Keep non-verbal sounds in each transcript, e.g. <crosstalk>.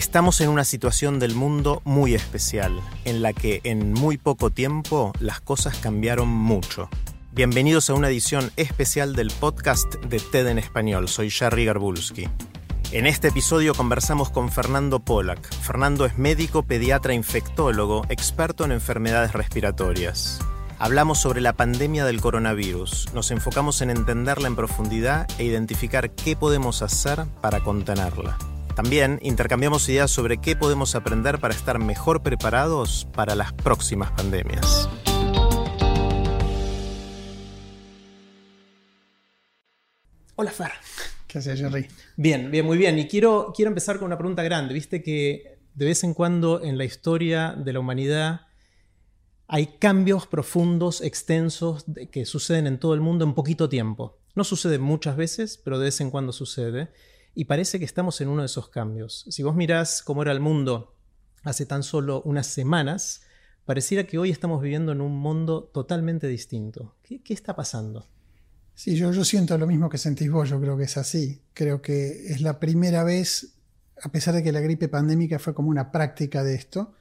Estamos en una situación del mundo muy especial, en la que en muy poco tiempo las cosas cambiaron mucho. Bienvenidos a una edición especial del podcast de TED en español. Soy Jerry Garbulski. En este episodio conversamos con Fernando Polak. Fernando es médico, pediatra, infectólogo, experto en enfermedades respiratorias. Hablamos sobre la pandemia del coronavirus. Nos enfocamos en entenderla en profundidad e identificar qué podemos hacer para contenerla. También intercambiamos ideas sobre qué podemos aprender para estar mejor preparados para las próximas pandemias. Hola Fer. ¿Qué haces, Jerry? Bien, bien, muy bien. Y quiero, quiero empezar con una pregunta grande. Viste que de vez en cuando en la historia de la humanidad hay cambios profundos, extensos, que suceden en todo el mundo en poquito tiempo. No sucede muchas veces, pero de vez en cuando sucede. Y parece que estamos en uno de esos cambios. Si vos mirás cómo era el mundo hace tan solo unas semanas, pareciera que hoy estamos viviendo en un mundo totalmente distinto. ¿Qué, está pasando? Sí, yo, yo siento lo mismo que sentís vos, yo creo que es así. Creo que es la primera vez, a pesar de que la gripe pandémica fue como una práctica de esto,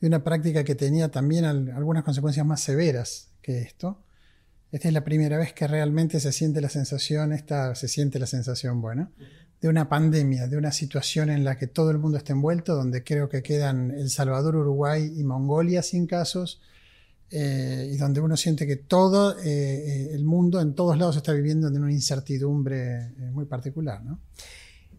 y una práctica que tenía también algunas consecuencias más severas que esto. Esta es la primera vez que realmente se siente la sensación, esta, se siente la sensación buena, de una pandemia, de una situación en la que todo el mundo está envuelto, donde creo que quedan El Salvador, Uruguay y Mongolia sin casos, eh, y donde uno siente que todo eh, eh, el mundo en todos lados está viviendo en una incertidumbre muy particular.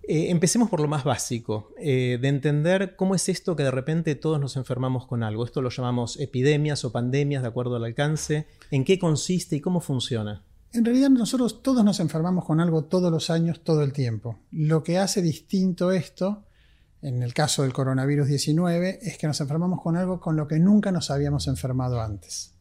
empecemos por lo más básico, de entender cómo es esto que de repente todos nos enfermamos con algo. Esto lo llamamos epidemias o pandemias de acuerdo al alcance. ¿En qué consiste y cómo funciona? En realidad nosotros todos nos enfermamos con algo todos los años, todo el tiempo. Lo que hace distinto esto, en el caso del coronavirus 19, es que nos enfermamos con algo con lo que nunca nos habíamos enfermado antes.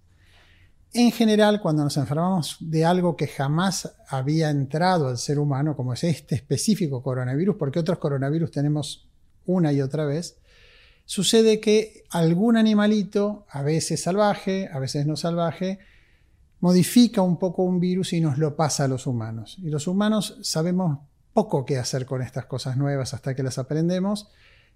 En general, cuando nos enfermamos de algo que jamás había entrado al ser humano, como es este específico coronavirus, porque otros coronavirus tenemos una y otra vez, sucede que algún animalito, a veces salvaje, a veces no salvaje, modifica un poco un virus y nos lo pasa a los humanos. Y los humanos sabemos poco qué hacer con estas cosas nuevas hasta que las aprendemos.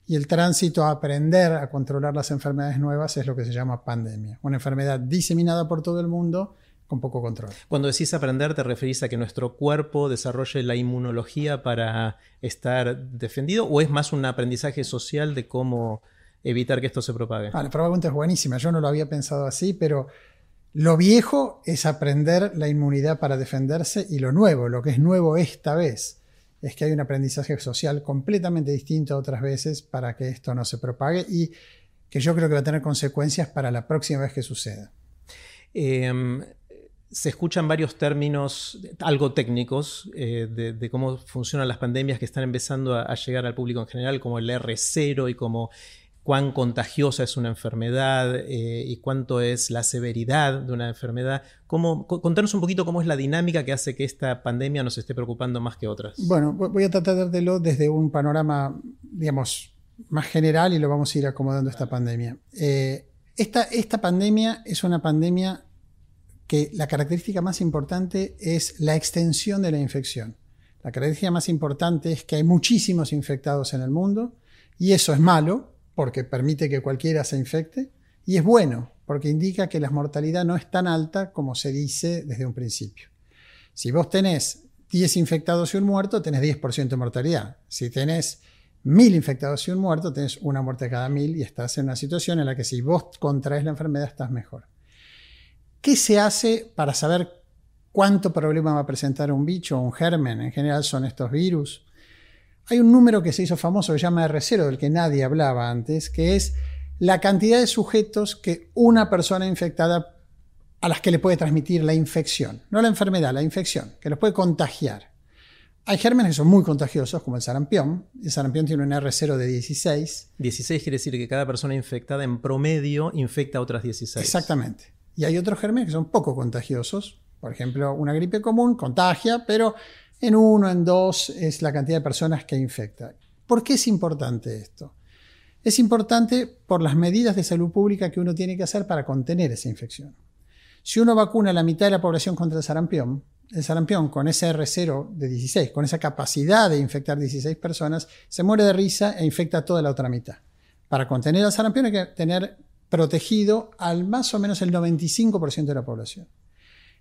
Y el tránsito a aprender a controlar las enfermedades nuevas es lo que se llama pandemia. Una enfermedad diseminada por todo el mundo con poco control. Cuando decís aprender, ¿te referís a que nuestro cuerpo desarrolle la inmunología para estar defendido? ¿O es más un aprendizaje social de cómo evitar que esto se propague? Ah, la pregunta es buenísima. Yo no lo había pensado así, pero lo viejo es aprender la inmunidad para defenderse y lo nuevo, lo que es nuevo esta vez, es que hay un aprendizaje social completamente distinto a otras veces para que esto no se propague y que yo creo que va a tener consecuencias para la próxima vez que suceda. Em, se escuchan varios términos algo técnicos eh, de, cómo funcionan las pandemias que están empezando a, a, llegar al público en general, como el R0 y como cuán contagiosa es una enfermedad eh, y cuánto es la severidad de una enfermedad. ¿Cómo, contanos un poquito cómo es la dinámica que hace que esta pandemia nos esté preocupando más que otras. Bueno, voy a tratar de verlo desde un panorama, digamos, más general y lo vamos a ir acomodando esta pandemia. Eh, esta, esta pandemia es una pandemia que la característica más importante es la extensión de la infección. La característica más importante es que hay muchísimos infectados en el mundo y eso es malo porque permite que cualquiera se infecte, y es bueno, porque indica que la mortalidad no es tan alta como se dice desde un principio. Si vos tenés 10 infectados y un muerto, tenés 10% de mortalidad. Si tenés 1000 infectados y un muerto, tenés una muerte cada 1000 y estás en una situación en la que si vos contraes la enfermedad estás mejor. ¿Qué se hace para saber cuánto problema va a presentar un bicho o un germen? En general son estos virus. Hay un número que se hizo famoso que se llama R0, del que nadie hablaba antes, que es la cantidad de sujetos que una persona infectada a las que le puede transmitir la infección, no la enfermedad, la infección, que los puede contagiar. hay gérmenes que son muy contagiosos, como el sarampión. El sarampión tiene un R0 de 16. 16 quiere decir que cada persona infectada en promedio infecta a otras 16. Exactamente. Y hay otros gérmenes que son poco contagiosos. Por ejemplo, una gripe común contagia, pero en uno, en dos es la cantidad de personas que infecta. ¿Por qué es importante esto? Es importante por las medidas de salud pública que uno tiene que hacer para contener esa infección. Si uno vacuna a la mitad de la población contra el sarampión, el sarampión con ese R0 de 16, con esa capacidad de infectar 16 personas, se muere de risa e infecta a toda la otra mitad. Para contener al sarampión hay que tener protegido al más o menos el 95% de la población.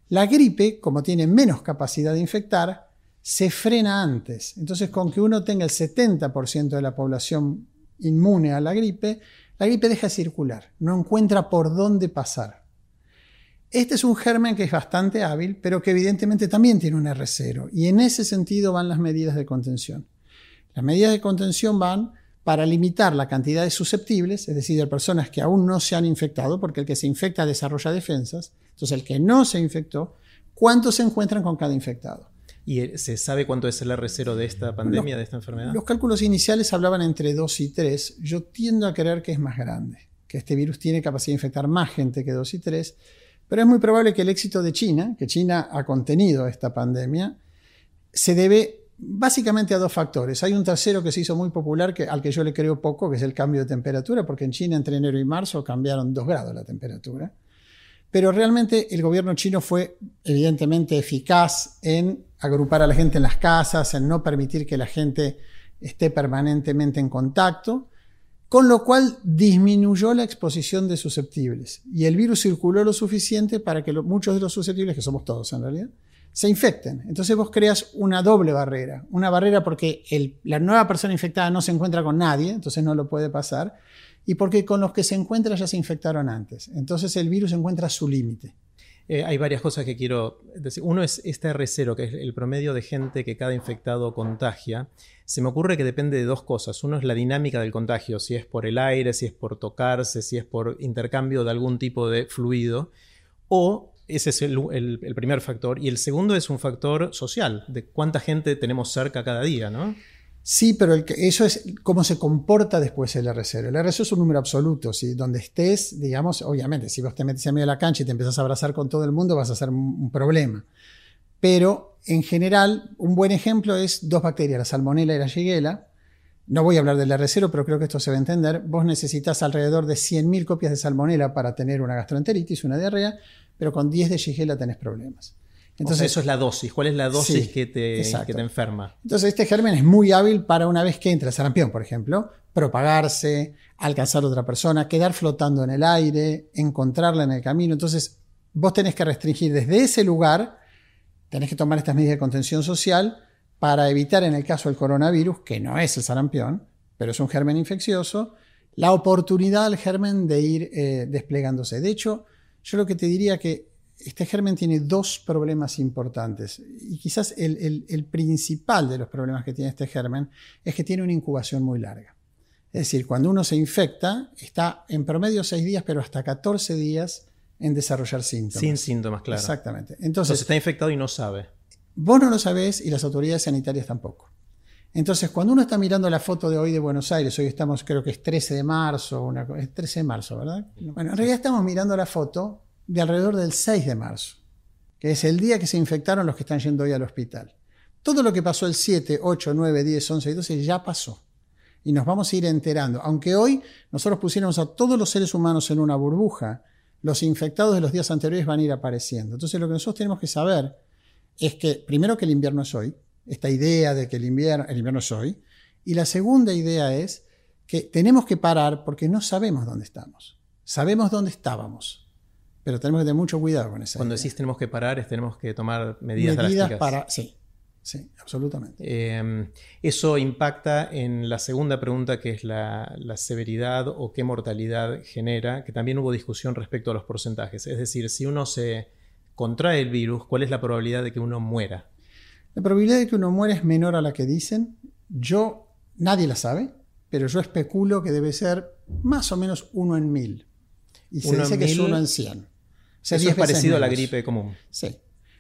La gripe, como tiene menos capacidad de infectar, se frena antes. Entonces, con que uno tenga el 70% de la población inmune a la gripe, la gripe deja de circular, no encuentra por dónde pasar. Este es un germen que es bastante hábil, pero que evidentemente también tiene un R0, y en ese sentido van las medidas de contención. Las medidas de contención van para limitar la cantidad de susceptibles, es decir, de personas que aún no se han infectado, porque el que se infecta desarrolla defensas, entonces el que no se infectó, ¿cuántos se encuentran con cada infectado? ¿Y se sabe cuánto es el R0 de esta pandemia, de esta enfermedad? Los cálculos iniciales hablaban entre 2 y 3. Yo tiendo a creer que es más grande, que este virus tiene capacidad de infectar más gente que 2 y 3, pero es muy probable que el éxito de China, que China ha contenido esta pandemia, se debe básicamente a dos factores. Hay un tercero que se hizo muy popular, que, al que yo le creo poco, que es el cambio de temperatura, porque en China entre enero y marzo cambiaron 2 grados la temperatura. Pero realmente el gobierno chino fue evidentemente eficaz en agrupar a la gente en las casas, en no permitir que la gente esté permanentemente en contacto, con lo cual disminuyó la exposición de susceptibles. Y el virus circuló lo suficiente para que muchos de los susceptibles, que somos todos en realidad, se infecten. Entonces vos creas una doble barrera. Una barrera porque la nueva persona infectada no se encuentra con nadie, entonces no lo puede pasar y porque con los que se encuentra ya se infectaron antes. Entonces el virus encuentra su límite. Eh, hay varias cosas que quiero decir. Uno es este R0, que es el promedio de gente que cada infectado contagia. Se me ocurre que depende de dos cosas. Uno es la dinámica del contagio, si es por el aire, si es por tocarse, si es por intercambio de algún tipo de fluido. O ese es el, el primer factor. Y el segundo es un factor social, de cuánta gente tenemos cerca cada día, ¿no? Sí, pero eso es cómo se comporta después el R0. El R0 es un número absoluto. Si donde estés, digamos, obviamente, si vos te metes en medio de la cancha y te empezás a abrazar con todo el mundo, vas a ser un problema. Pero en general, un buen ejemplo es dos bacterias, la salmonella y la shigella. No voy a hablar del R0, pero creo que esto se va a entender. Vos necesitas alrededor de 100.000 copias de salmonella para tener una gastroenteritis, una diarrea, pero con 10 de shigella tenés problemas. Entonces, eso es la dosis. ¿Cuál es la dosis que, te, que, te, enferma? Entonces, este germen es muy hábil para una vez que entra el sarampión, por ejemplo, propagarse, alcanzar a otra persona, quedar flotando en el aire, encontrarla en el camino. Entonces, vos tenés que restringir desde ese lugar, tenés que tomar estas medidas de contención social para evitar, en el caso del coronavirus, que no es el sarampión, pero es un germen infeccioso, la oportunidad al germen de ir eh, desplegándose. De hecho, yo lo que te diría que este germen tiene dos problemas importantes y quizás el, principal de los problemas que tiene este germen es que tiene una incubación muy larga. Es decir, cuando uno se infecta, está en promedio 6 días, pero hasta 14 días en desarrollar síntomas. Sin síntomas, claro. Exactamente. Entonces, está infectado y no sabe. Vos no lo sabés y las autoridades sanitarias tampoco. Entonces, cuando uno está mirando la foto de hoy de Buenos Aires, hoy estamos, creo que es 13 de marzo, una, es 13 de marzo, ¿verdad? Bueno, en realidad estamos mirando la foto de alrededor del 6 de marzo, que es el día que se infectaron los que están yendo hoy al hospital. Todo lo que pasó el 7, 8, 9, 10, 11 y 12 ya pasó. Y nos vamos a ir enterando. Aunque hoy nosotros pusiéramos a todos los seres humanos en una burbuja, los infectados de los días anteriores van a ir apareciendo. Entonces lo que nosotros tenemos que saber es que, primero, que el invierno es hoy, esta idea de que el invierno, el invierno es hoy, y la segunda idea es que tenemos que parar porque no sabemos dónde estamos. Sabemos dónde estábamos, pero tenemos que tener mucho cuidado con eso. Cuando decís tenemos que parar, es tenemos que tomar medidas, medidas para Sí, sí, absolutamente. Em, eso impacta en la segunda pregunta, que es la, severidad o qué mortalidad genera, que también hubo discusión respecto a los porcentajes. Es decir, si uno se contrae el virus, ¿cuál es la probabilidad de que uno muera? La probabilidad de que uno muera es menor a la que dicen. Yo, nadie la sabe, pero yo especulo que debe ser más o menos uno en mil. Y se dice que es uno en 100. Eso es parecido a la gripe común. Sí.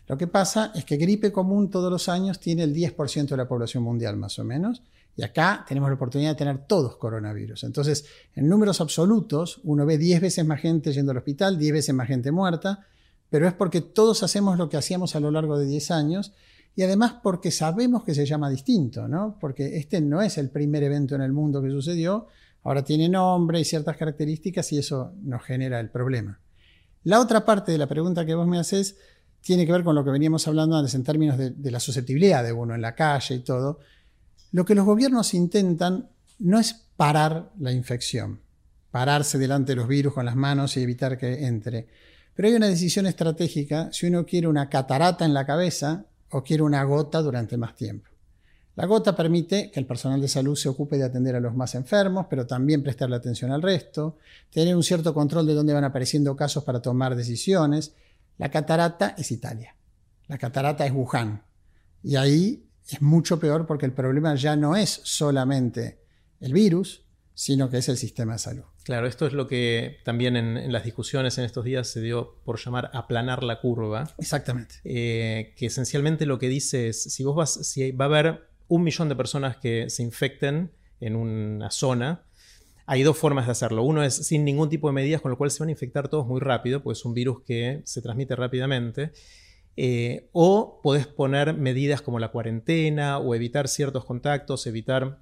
Lo que pasa es que gripe común todos los años tiene el 10% de la población mundial más o menos. Y acá tenemos la oportunidad de tener todos coronavirus. Entonces, en números absolutos, uno ve 10 veces más gente yendo al hospital, 10 veces más gente muerta, pero es porque todos hacemos lo que hacíamos a lo largo de 10 años y además porque sabemos que se llama distinto, ¿no? Porque este no es el primer evento en el mundo que sucedió, ahora tiene nombre y ciertas características y eso nos genera el problema. La otra parte de la pregunta que vos me haces tiene que ver con lo que veníamos hablando antes en términos de, de la susceptibilidad de uno en la calle y todo. Lo que los gobiernos intentan no es parar la infección, pararse delante de los virus con las manos y evitar que entre. Pero hay una decisión estratégica si uno quiere una catarata en la cabeza o quiere una gota durante más tiempo. La gota permite que el personal de salud se ocupe de atender a los más enfermos, pero también prestarle atención al resto, tener un cierto control de dónde van apareciendo casos para tomar decisiones. La catarata es Italia. La catarata es Wuhan. Y ahí es mucho peor porque el problema ya no es solamente el virus, sino que es el sistema de salud. Claro, esto es lo que también en, las discusiones en estos días se dio por llamar aplanar la curva. Exactamente. Eh, que esencialmente lo que dice es, si vos vas, si va a haber un millón de personas que se infecten en una zona, hay dos formas de hacerlo. Uno es sin ningún tipo de medidas, con lo cual se van a infectar todos muy rápido, pues es un virus que se transmite rápidamente. Eh, o podés poner medidas como la cuarentena o evitar ciertos contactos, evitar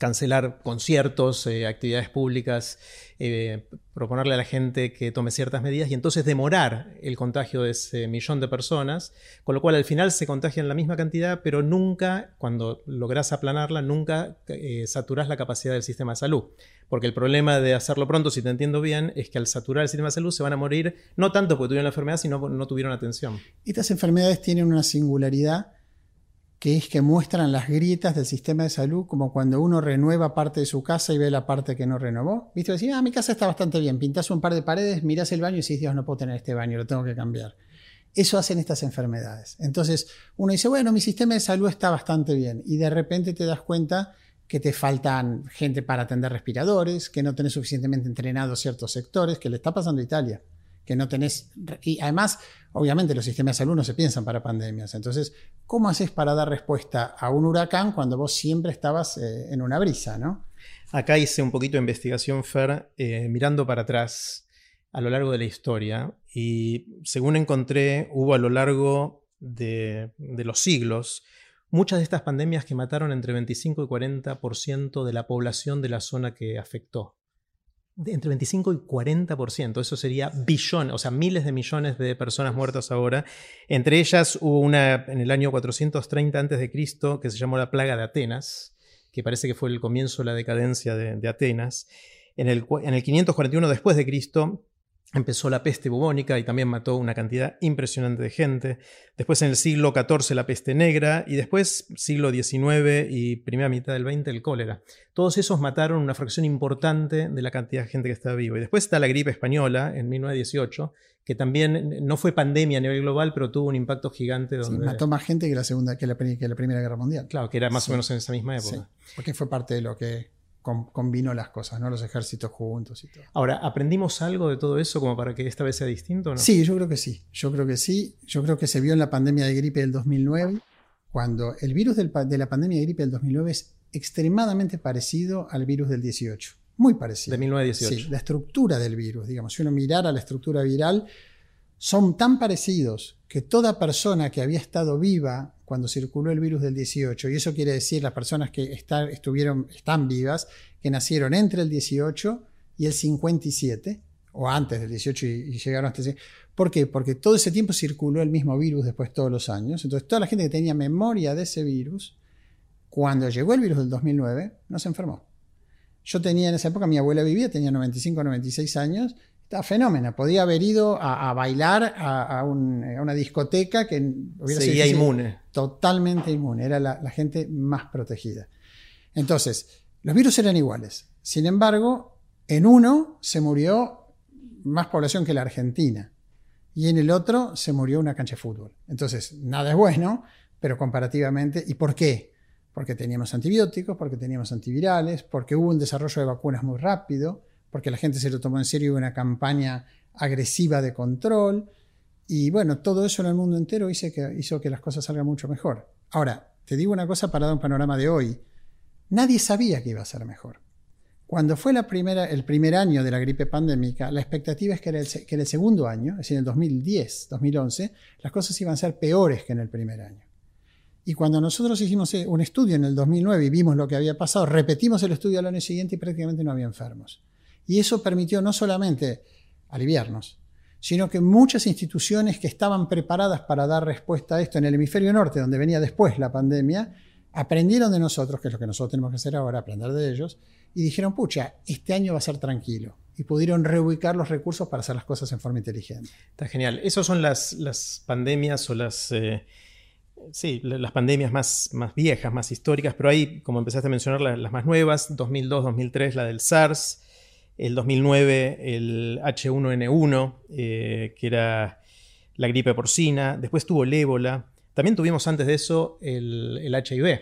cancelar conciertos, eh, actividades públicas, eh, proponerle a la gente que tome ciertas medidas y entonces demorar el contagio de ese millón de personas, con lo cual al final se contagian la misma cantidad, pero nunca, cuando logras aplanarla, nunca eh, saturás la capacidad del sistema de salud. Porque el problema de hacerlo pronto, si te entiendo bien, es que al saturar el sistema de salud se van a morir, no tanto porque tuvieron la enfermedad, sino porque no tuvieron atención. Estas enfermedades tienen una singularidad que es que muestran las grietas del sistema de salud, como cuando uno renueva parte de su casa y ve la parte que no renovó. ¿Viste? Decís, ah, mi casa está bastante bien, pintas un par de paredes, miras el baño y dices, Dios, no puedo tener este baño, lo tengo que cambiar. Eso hacen estas enfermedades. Entonces, uno dice, bueno, mi sistema de salud está bastante bien, y de repente te das cuenta que te faltan gente para atender respiradores, que no tenés suficientemente entrenados ciertos sectores, que le está pasando a Italia que no tenés. Y además, obviamente, los sistemas de salud no se piensan para pandemias. Entonces, ¿cómo haces para dar respuesta a un huracán cuando vos siempre estabas eh, en una brisa, no? Acá hice un poquito de investigación, Fer, eh, mirando para atrás a lo largo de la historia. Y según encontré, hubo a lo largo de, de los siglos muchas de estas pandemias que mataron entre 25 y 40% de la población de la zona que afectó entre 25 y 40%. Eso sería billones, o sea, miles de millones de personas muertas ahora. Entre ellas hubo una en el año 430 a.C. que se llamó la plaga de Atenas, que parece que fue el comienzo de la decadencia de, de Atenas. En el, en el 541 después de Cristo Empezó la peste bubónica y también mató una cantidad impresionante de gente. Después en el siglo XIV la peste negra y después siglo XIX y primera mitad del XX el cólera. Todos esos mataron una fracción importante de la cantidad de gente que estaba viva. Y después está la gripe española en 1918, que también no fue pandemia a nivel global, pero tuvo un impacto gigante. Donde... mató más gente que la, segunda, que la, Primera Guerra Mundial. Claro, que era más o menos en esa misma época. porque fue parte de lo que combinó las cosas, ¿no? Los ejércitos juntos y todo. Ahora, ¿aprendimos algo de todo eso como para que esta vez sea distinto? ¿no? Sí, yo creo que sí. Yo creo que sí. Yo creo que se vio en la pandemia de gripe del 2009, cuando el virus de la pandemia de gripe del 2009 es extremadamente parecido al virus del 18. Muy parecido. De 1918. Sí, la estructura del virus, digamos. Si uno mirara la estructura viral, son tan parecidos que toda persona que había estado viva cuando circuló el virus del 18, y eso quiere decir las personas que estuvieron, están vivas, que nacieron entre el 18 y el 57, o antes del 18 y, llegaron hasta ese. ¿Por qué? Porque todo ese tiempo circuló el mismo virus después todos los años. Entonces, toda la gente que tenía memoria de ese virus, cuando llegó el virus del 2009, no se enfermó. Yo tenía en esa época, mi abuela vivía, tenía 95 96 años, Está fenómeno. Podía haber ido a, bailar a, una discoteca que hubiera Seguía inmune. Totalmente inmune. Era la, gente más protegida. Entonces, los virus eran iguales. Sin embargo, en uno se murió más población que la Argentina. Y en el otro se murió una cancha de fútbol. Entonces, nada es bueno, pero comparativamente. ¿Y por qué? Porque teníamos antibióticos, porque teníamos antivirales, porque hubo un desarrollo de vacunas muy rápido porque la gente se lo tomó en serio una campaña agresiva de control. Y bueno, todo eso en el mundo entero hizo que, las cosas salgan mucho mejor. Ahora, te digo una cosa para dar un panorama de hoy. Nadie sabía que iba a ser mejor. Cuando fue la primera, el primer año de la gripe pandémica, la expectativa es que, el, que en el segundo año, es decir, en el 2010, 2011, las cosas iban a ser peores que en el primer año. Y cuando nosotros hicimos eh, un estudio en el 2009 y vimos lo que había pasado, repetimos el estudio al año siguiente y prácticamente no había enfermos. Y eso permitió no solamente aliviarnos, sino que muchas instituciones que estaban preparadas para dar respuesta a esto en el hemisferio norte, donde venía después la pandemia, aprendieron de nosotros, que es lo que nosotros tenemos que hacer ahora, aprender de ellos, y dijeron, pucha, este año va a ser tranquilo. Y pudieron reubicar los recursos para hacer las cosas en forma inteligente. Está genial. Esas son las, las pandemias o las... Eh, sí, las pandemias más, más viejas, más históricas, pero hay, como empezaste a mencionar, las, las más nuevas, 2002, 2003, la del SARS, el 2009 el H1N1, eh, que era la gripe porcina, después tuvo el ébola, también tuvimos antes de eso el, el HIV.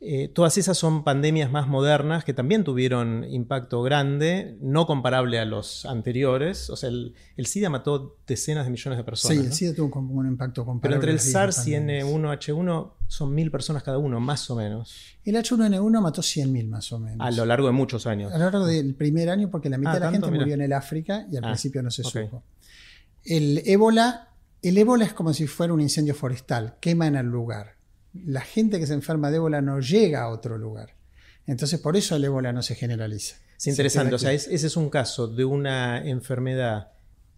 Eh, todas esas son pandemias más modernas que también tuvieron impacto grande, no comparable a los anteriores. O sea, el, SIDA mató decenas de millones de personas. Sí, el SIDA tuvo un, impacto comparable. Pero entre el SARS y N1H1 son mil personas cada uno, más o menos. El H1N1 mató 100.000 más o menos. A lo largo de muchos años. A lo largo del primer año, porque la mitad ah, de la gente murió en el África y al ah, principio no se supo. El ébola, el ébola es como si fuera un incendio forestal, quema en el lugar la gente que se enferma de ébola no llega a otro lugar. Entonces, por eso el ébola no se generaliza. Es interesante, o sea, ese es un caso de una enfermedad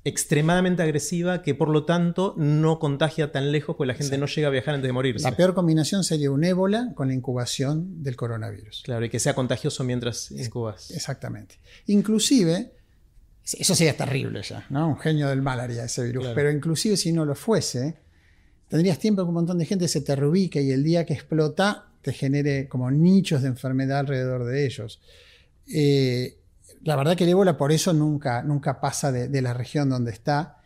extremadamente agresiva que por lo tanto no contagia tan lejos porque la gente no llega a viajar antes de morirse. La peor combinación sería un ébola con la incubación del coronavirus. Claro, y que sea contagioso mientras incubas. Exactamente. Inclusive, eso sería terrible ya, ¿no? Un genio del mal haría ese virus, pero inclusive si no lo fuese, tendrías tiempo que un montón de gente se te reubique y el día que explota te genere como nichos de enfermedad alrededor de ellos. Eh, la verdad que el ébola por eso nunca, nunca pasa de, la región donde está.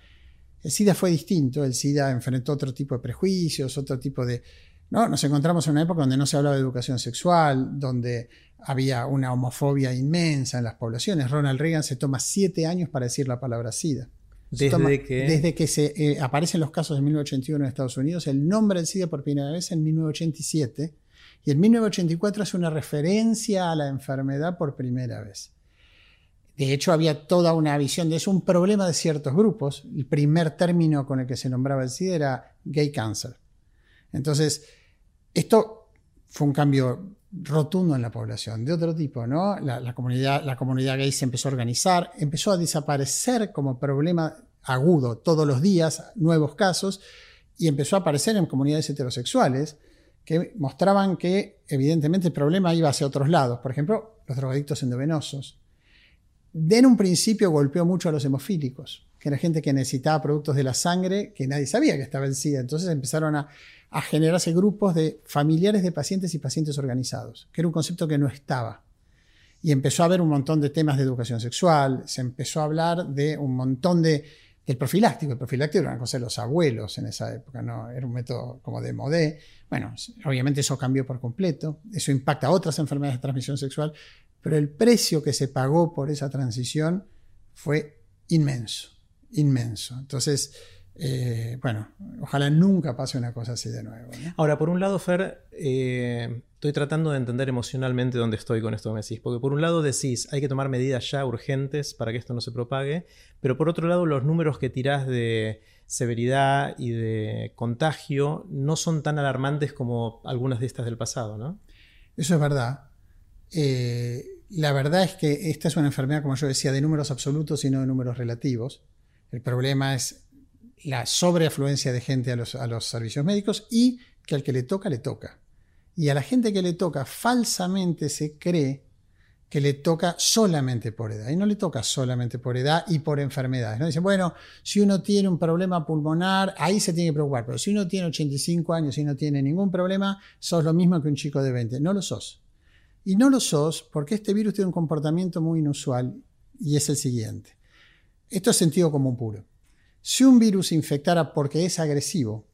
El SIDA fue distinto, el SIDA enfrentó otro tipo de prejuicios, otro tipo de... ¿no? Nos encontramos en una época donde no se hablaba de educación sexual, donde había una homofobia inmensa en las poblaciones. Ronald Reagan se toma siete años para decir la palabra SIDA. Desde que... Desde que se eh, aparecen los casos de 1981 en Estados Unidos, el nombre del SIDA por primera vez en 1987 y en 1984 es una referencia a la enfermedad por primera vez. De hecho, había toda una visión de eso, un problema de ciertos grupos. El primer término con el que se nombraba el SIDA era gay cancer. Entonces, esto fue un cambio rotundo en la población, de otro tipo, ¿no? La, comunidad, la comunidad gay se empezó a organizar, empezó a desaparecer como problema agudo todos los días, nuevos casos, y empezó a aparecer en comunidades heterosexuales que mostraban que evidentemente el problema iba hacia otros lados, por ejemplo, los drogadictos endovenosos. De en un principio golpeó mucho a los hemofílicos, que era gente que necesitaba productos de la sangre que nadie sabía que estaba en SIDA, entonces empezaron a generarse grupos de familiares de pacientes y pacientes organizados, que era un concepto que no estaba. Y empezó a haber un montón de temas de educación sexual, se empezó a hablar de un montón de, del profiláctico. El profiláctico era una cosa de los abuelos en esa época, ¿no? Era un método como de modé. Bueno, obviamente eso cambió por completo, eso impacta a otras enfermedades de transmisión sexual, pero el precio que se pagó por esa transición fue inmenso, inmenso. Entonces, eh, bueno, ojalá nunca pase una cosa así de nuevo. Ahora, por un lado, Fer, eh, estoy tratando de entender emocionalmente dónde estoy con esto que me decís. Porque por un lado decís, hay que tomar medidas ya urgentes para que esto no se propague, pero por otro lado, los números que tirás de severidad y de contagio no son tan alarmantes como algunas de estas del pasado, ¿no? Eso es verdad. Eh, la verdad es que esta es una enfermedad, como yo decía, de números absolutos y no de números relativos. El problema es la sobreafluencia de gente a los, a los servicios médicos y que al que le toca, le toca. Y a la gente que le toca falsamente se cree que le toca solamente por edad. Y no le toca solamente por edad y por enfermedades. ¿no? Dicen, bueno, si uno tiene un problema pulmonar, ahí se tiene que preocupar. Pero si uno tiene 85 años y no tiene ningún problema, sos lo mismo que un chico de 20. No lo sos. Y no lo sos porque este virus tiene un comportamiento muy inusual y es el siguiente. Esto es sentido común puro. Si un virus infectara porque es agresivo,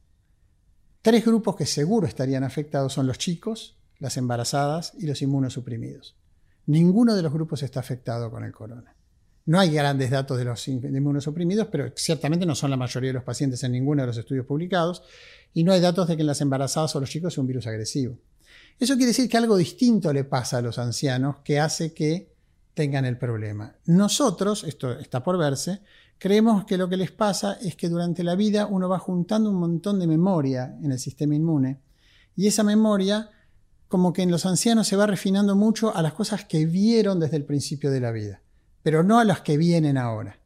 tres grupos que seguro estarían afectados son los chicos, las embarazadas y los inmunosuprimidos. Ninguno de los grupos está afectado con el corona. No hay grandes datos de los inmunosuprimidos, pero ciertamente no son la mayoría de los pacientes en ninguno de los estudios publicados. Y no hay datos de que en las embarazadas o los chicos sea un virus agresivo. Eso quiere decir que algo distinto le pasa a los ancianos que hace que tengan el problema. Nosotros, esto está por verse, creemos que lo que les pasa es que durante la vida uno va juntando un montón de memoria en el sistema inmune y esa memoria como que en los ancianos se va refinando mucho a las cosas que vieron desde el principio de la vida pero no a las que vienen ahora.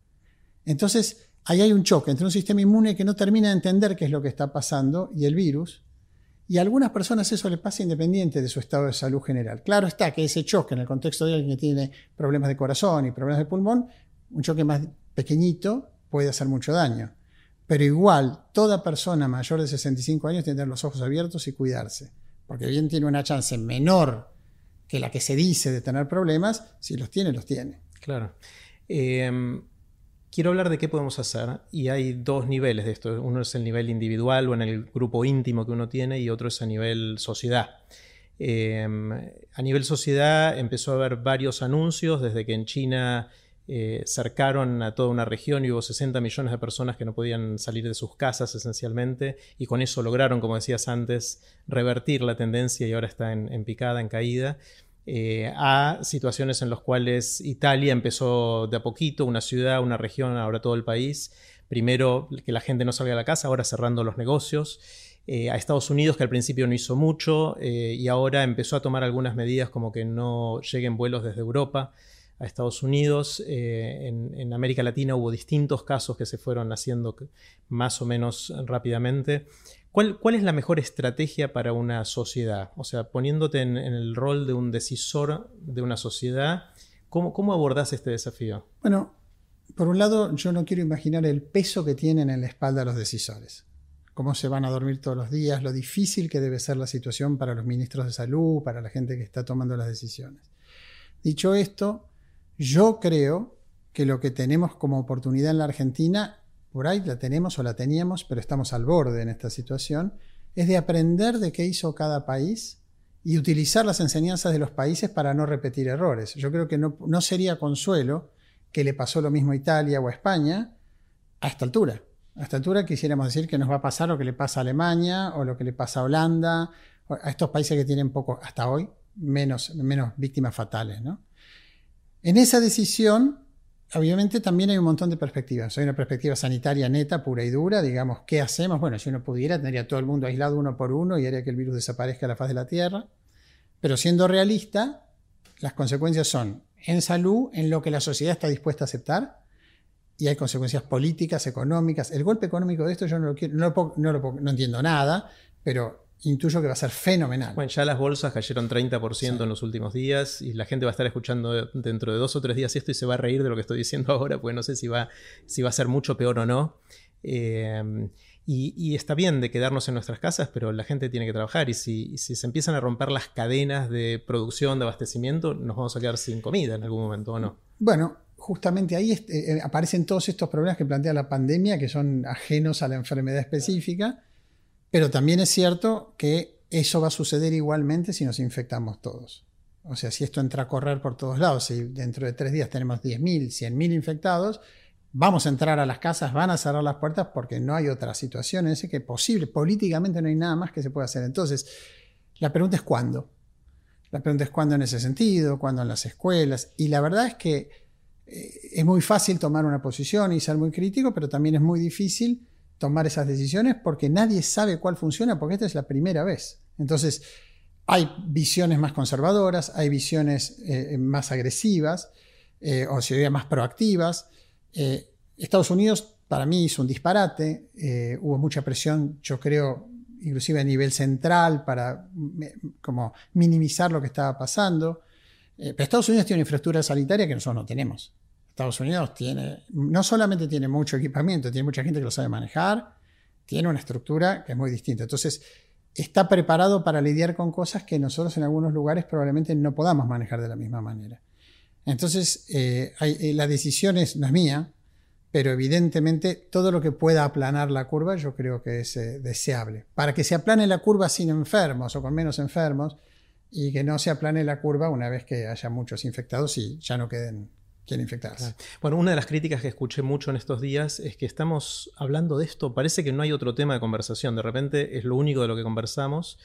Entonces, ahí hay un choque entre un sistema inmune que no termina de entender qué es lo que está pasando y el virus, y a algunas personas eso le pasa independiente de su estado de salud general. Claro está que ese choque en el contexto de alguien que tiene problemas de corazón y problemas de pulmón, un choque más pequeñito puede hacer mucho daño. Pero igual, toda persona mayor de 65 años tiene que tener los ojos abiertos y cuidarse, porque bien tiene una chance menor que la que se dice de tener problemas, si los tiene, los tiene. Claro. Em, quiero hablar de qué podemos hacer y hay dos niveles de esto. Uno es el nivel individual o en el grupo íntimo que uno tiene y otro es a nivel sociedad. Em, a nivel sociedad empezó a haber varios anuncios desde que en China eh, cercaron a toda una región y hubo 60 millones de personas que no podían salir de sus casas esencialmente y con eso lograron, como decías antes, revertir la tendencia y ahora está en picada, en caída. Eh, a situaciones en las cuales Italia empezó de a poquito, una ciudad, una región, ahora todo el país. Primero que la gente no salga de la casa, ahora cerrando los negocios. Eh, a Estados Unidos, que al principio no hizo mucho eh, y ahora empezó a tomar algunas medidas como que no lleguen vuelos desde Europa a Estados Unidos. En, en, América Latina hubo distintos casos que se fueron haciendo más o menos rápidamente. ¿Cuál, es la mejor estrategia para una sociedad? O sea, poniéndote en, el rol de un decisor de una sociedad, ¿cómo, ¿cómo abordás este desafío? Bueno, por un lado, yo no quiero imaginar el peso que tienen en la espalda los decisores. Cómo se van a dormir todos los días, lo difícil que debe ser la situación para los ministros de salud, para la gente que está tomando las decisiones. Dicho esto, yo creo que lo que tenemos como oportunidad en la Argentina por ahí la tenemos o la teníamos, pero estamos al borde en esta situación, es de aprender de qué hizo cada país y utilizar las enseñanzas de los países para no repetir errores. Yo creo que no, sería consuelo que le pasó lo mismo a Italia o a España a esta altura. A esta altura quisiéramos decir que nos va a pasar lo que le pasa a Alemania o lo que le pasa a Holanda, a estos países que tienen poco, hasta hoy, menos, víctimas fatales. En esa decisión obviamente también hay un montón de perspectivas. Hay una perspectiva sanitaria neta, pura y dura, digamos, ¿qué hacemos? Bueno, si uno pudiera, tendría todo el mundo aislado uno por uno y haría que el virus desaparezca de la faz de la Tierra. Pero siendo realista, las consecuencias son en salud, en lo que la sociedad está dispuesta a aceptar, y hay consecuencias políticas, económicas. El golpe económico de esto yo no lo, entiendo nada, pero intuyo que va a ser fenomenal. Bueno, ya las bolsas cayeron 30% en los últimos días y la gente va a estar escuchando dentro de dos o tres días esto y se va a reír de lo que estoy diciendo <laughs> ahora, porque no sé si va, si va a ser mucho peor o no. Eh, y, está bien de quedarnos en nuestras casas, pero la gente tiene que trabajar y si, si, se empiezan a romper las cadenas de producción, de abastecimiento, nos vamos a quedar sin comida en algún momento o no. Bueno, justamente ahí eh, aparecen todos estos problemas que plantea la pandemia, que son ajenos a la enfermedad específica pero también es cierto que eso va a suceder igualmente si nos infectamos todos. O sea, si esto entra a correr por todos lados, si dentro de tres días tenemos 10.000, 100.000 infectados, vamos a entrar a las casas, van a cerrar las puertas porque no hay otra situación en ese que posible. Políticamente no hay nada más que se pueda hacer. Entonces, la pregunta es cuándo. La pregunta es cuándo en ese sentido, cuándo en las escuelas. Y la verdad es que eh, es muy fácil tomar una posición y ser muy crítico, pero también es muy difícil tomar esas decisiones porque nadie sabe cuál funciona porque esta es la primera vez. Entonces, hay visiones más conservadoras, hay visiones eh, más agresivas eh, o si más proactivas. Eh, Estados Unidos para mí hizo un disparate, hubo mucha presión, yo creo, inclusive a nivel central para como minimizar lo que estaba pasando. pero Estados Unidos tiene una infraestructura sanitaria que nosotros no tenemos. Estados Unidos tiene, no solamente tiene mucho equipamiento, tiene mucha gente que lo sabe manejar, tiene una estructura que es muy distinta. Entonces, está preparado para lidiar con cosas que nosotros en algunos lugares probablemente no podamos manejar de la misma manera. Entonces, eh, eh, la decisión es, no es mía, pero evidentemente todo lo que pueda aplanar la curva yo creo que es eh, deseable. Para que se aplane la curva sin enfermos o con menos enfermos y que no se aplane la curva una vez que haya muchos infectados y ya no queden quiere infectarse. Bueno, una de las críticas que escuché mucho en estos días es que estamos hablando de esto, parece que no hay otro tema de conversación, de repente es lo único de lo que conversamos,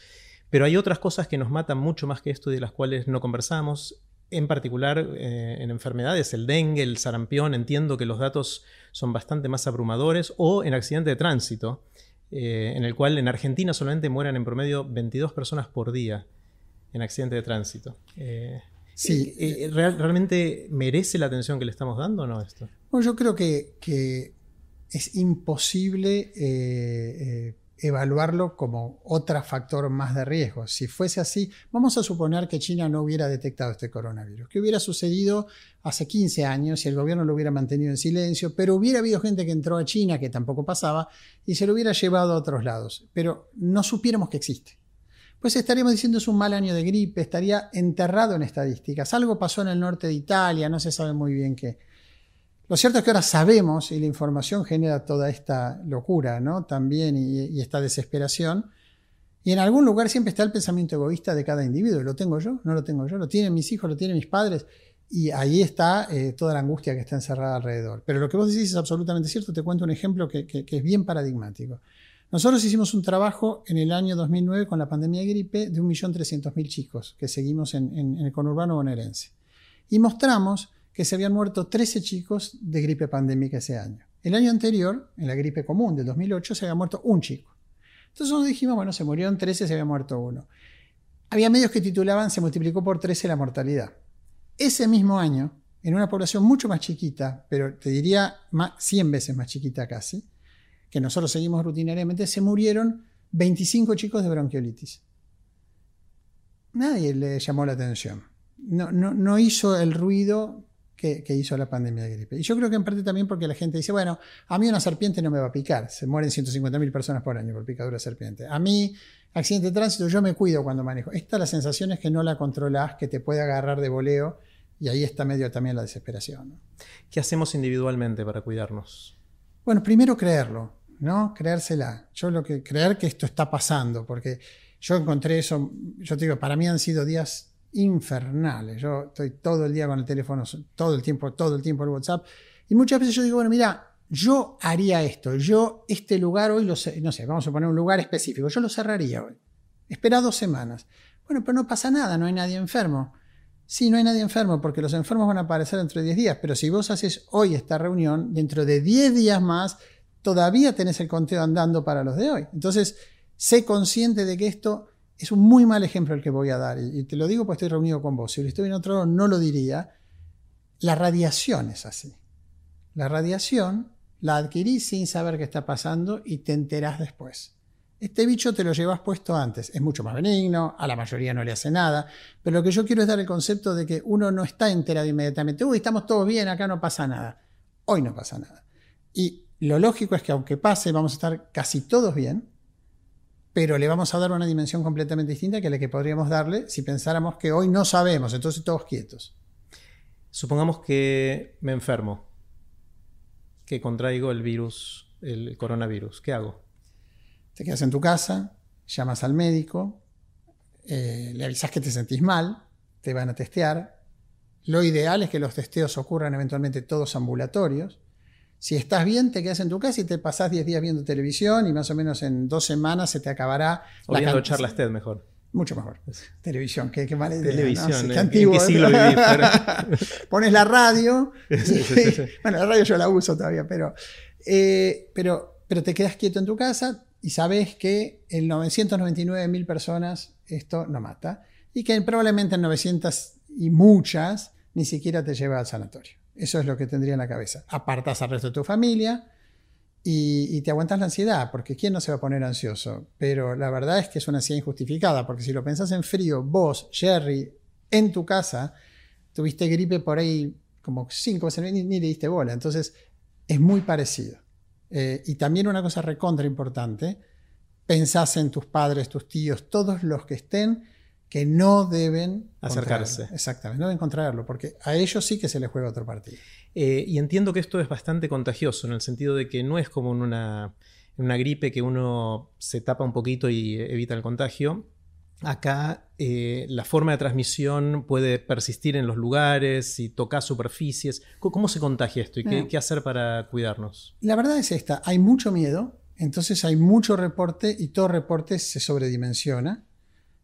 pero hay otras cosas que nos matan mucho más que esto y de las cuales no conversamos. En particular eh, en enfermedades, el dengue, el sarampión, entiendo que los datos son bastante más abrumadores, o en accidente de tránsito, eh, en el cual en Argentina solamente mueran en promedio 22 personas por día en accidente de tránsito. Eh, sí. ¿Realmente merece la atención que le estamos dando o no esto? Bueno, yo creo que, es imposible evaluarlo como otro factor más de riesgo. Si fuese así, vamos a suponer que China no hubiera detectado este coronavirus. ¿Qué hubiera sucedido hace 15 años si el gobierno lo hubiera mantenido en silencio? Pero hubiera habido gente que entró a China, que tampoco pasaba, y se lo hubiera llevado a otros lados. Pero no supiéramos que existe. Pues estaríamos diciendo es un mal año de gripe, estaría enterrado en estadísticas. Algo pasó en el norte de Italia, no se sabe muy bien qué. Lo cierto es que ahora sabemos y la información genera toda esta locura, ¿no? También y, esta desesperación. Y en algún lugar siempre está el pensamiento egoísta de cada individuo. ¿Lo tengo yo? ¿No lo tengo yo? ¿Lo tienen mis hijos? ¿Lo tienen mis padres? Y ahí está eh, toda la angustia que está encerrada alrededor. Pero lo que vos decís es absolutamente cierto. Te cuento un ejemplo que, es bien paradigmático. Nosotros hicimos un trabajo en el año 2009 con la pandemia de gripe de 1.300.000 chicos que seguimos en, el conurbano bonaerense. Y mostramos que se habían muerto 13 chicos de gripe pandémica ese año. El año anterior, en la gripe común del 2008, se había muerto un chico. Entonces nosotros dijimos, bueno, se murieron 13, se había muerto uno. Había medios que titulaban, se multiplicó por 13 la mortalidad. Ese mismo año, en una población mucho más chiquita, pero te diría más, 100 veces más chiquita casi, que nosotros seguimos rutinariamente, se murieron 25 chicos de bronquiolitis. Nadie le llamó la atención. No, no, no hizo el ruido que, hizo la pandemia de gripe. Y yo creo que en parte también porque la gente dice, bueno, a mí una serpiente no me va a picar, se mueren 150.000 personas por año por picadura de serpiente. A mí, accidente de tránsito, yo me cuido cuando manejo. Esta la sensación es que no la controlas, que te puede agarrar de voleo, y ahí está medio también la desesperación. ¿Qué hacemos individualmente para cuidarnos? Bueno, primero creerlo, ¿no? Creérsela. Yo lo que, creer que esto está pasando, porque yo encontré eso, yo te digo, para mí han sido días infernales. Yo estoy todo el día con el teléfono, todo el tiempo, todo el tiempo en WhatsApp. Y muchas veces yo digo, bueno, mira, yo haría esto, yo este lugar hoy, lo no sé, vamos a poner un lugar específico, yo lo cerraría hoy. Espera dos semanas. Bueno, pero no pasa nada, no hay nadie enfermo. Sí, no hay nadie enfermo, porque los enfermos van a aparecer dentro de 10 días, pero si vos haces hoy esta reunión, dentro de 10 días más, todavía tenés el conteo andando para los de hoy. Entonces, sé consciente de que esto es un muy mal ejemplo el que voy a dar, y te lo digo porque estoy reunido con vos. Si lo estoy en otro lado, no lo diría. La radiación es así. La radiación la adquirís sin saber qué está pasando y te enterás después. Este bicho te lo llevas puesto antes, es mucho más benigno, a la mayoría no le hace nada, pero lo que yo quiero es dar el concepto de que uno no está enterado inmediatamente, uy, estamos todos bien, acá no pasa nada. Hoy no pasa nada. Y lo lógico es que aunque pase, vamos a estar casi todos bien, pero le vamos a dar una dimensión completamente distinta que la que podríamos darle si pensáramos que hoy no sabemos, entonces todos quietos. Supongamos que me enfermo, que contraigo el virus, el coronavirus, ¿qué hago? Te quedas en tu casa, llamas al médico, eh, le avisas que te sentís mal, te van a testear. Lo ideal es que los testeos ocurran eventualmente todos ambulatorios. Si estás bien, te quedas en tu casa y te pasás 10 días viendo televisión y más o menos en dos semanas se te acabará. O la viendo charlas TED mejor. Mucho mejor. Televisión, qué, qué mala idea. Televisión, qué antiguo, ¿en qué siglo vivís? <laughs> Pones la radio. <laughs> bueno, la radio yo la uso todavía, pero, eh, pero, pero te quedas quieto en tu casa y sabes que en 999 mil personas esto no mata y que probablemente en 900 y muchas ni siquiera te lleva al sanatorio. Eso es lo que tendría en la cabeza. Apartas al resto de tu familia y, te aguantas la ansiedad, porque ¿quién no se va a poner ansioso? Pero la verdad es que es una ansiedad injustificada, porque si lo pensás en frío, vos, Jerry, en tu casa, tuviste gripe por ahí como cinco veces, ni, ni le diste bola. Entonces, es muy parecido. Eh, y también una cosa recontra importante, pensás en tus padres, tus tíos, todos los que estén que no deben acercarse. Exactamente, no deben contraerlo, porque a ellos sí que se les juega otro partido. Eh, y entiendo que esto es bastante contagioso, en el sentido de que no es como en una, una gripe que uno se tapa un poquito y evita el contagio. Acá eh, la forma de transmisión puede persistir en los lugares, si toca superficies. ¿Cómo, se contagia esto y qué, qué, hacer para cuidarnos? La verdad es esta, hay mucho miedo, entonces hay mucho reporte y todo reporte se sobredimensiona.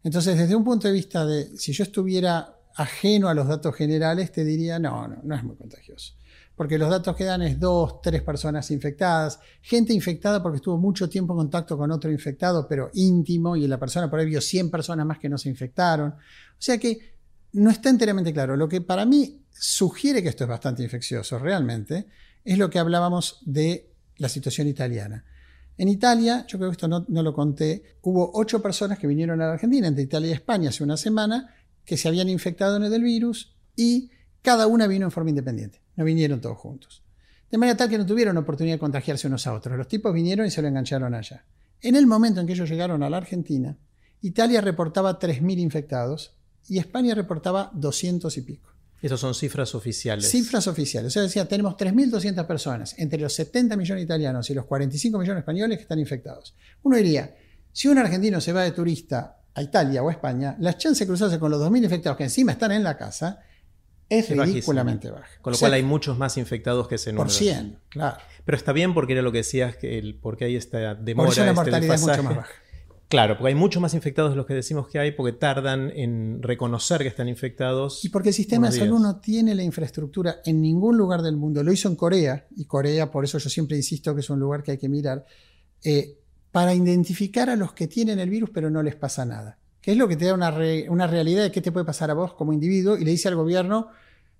Entonces, desde un punto de vista de, si yo estuviera ajeno a los datos generales, te diría, no, no, no es muy contagioso. Porque los datos que dan es dos, tres personas infectadas, gente infectada porque estuvo mucho tiempo en contacto con otro infectado, pero íntimo, y la persona por ahí vio 100 personas más que no se infectaron. O sea que no está enteramente claro. Lo que para mí sugiere que esto es bastante infeccioso realmente es lo que hablábamos de la situación italiana. En Italia, yo creo que esto no, lo conté, hubo ocho personas que vinieron a la Argentina, entre Italia y España, hace una semana, que se habían infectado el del virus y cada una vino en forma independiente, no vinieron todos juntos. De manera tal que no tuvieron oportunidad de contagiarse unos a otros. Los tipos vinieron y se lo engancharon allá. En el momento en que ellos llegaron a la Argentina, Italia reportaba 3.000 infectados y España reportaba 200 y pico. Esas son cifras oficiales. Cifras oficiales. O sea, decía, tenemos 3.200 personas entre los 70 millones italianos y los 45 millones españoles que están infectados. Uno diría, si un argentino se va de turista a Italia o a España, las chances de cruzarse con los 2.000 infectados que encima están en la casa es, ridículamente baja. Con lo cual hay muchos más infectados que ese número. Por 100, claro. Pero está bien porque era lo que decías, que el, porque hay esta demora. Por eso la este mortalidad es mucho más baja. Claro, porque hay muchos más infectados de los que decimos que hay, porque tardan en reconocer que están infectados. Y porque el sistema de salud no tiene la infraestructura en ningún lugar del mundo. Lo hizo en Corea, y Corea, por eso yo siempre insisto que es un lugar que hay que mirar, eh, para identificar a los que tienen el virus pero no les pasa nada. Que es lo que te da una, una realidad de qué te puede pasar a vos como individuo y le dice al gobierno,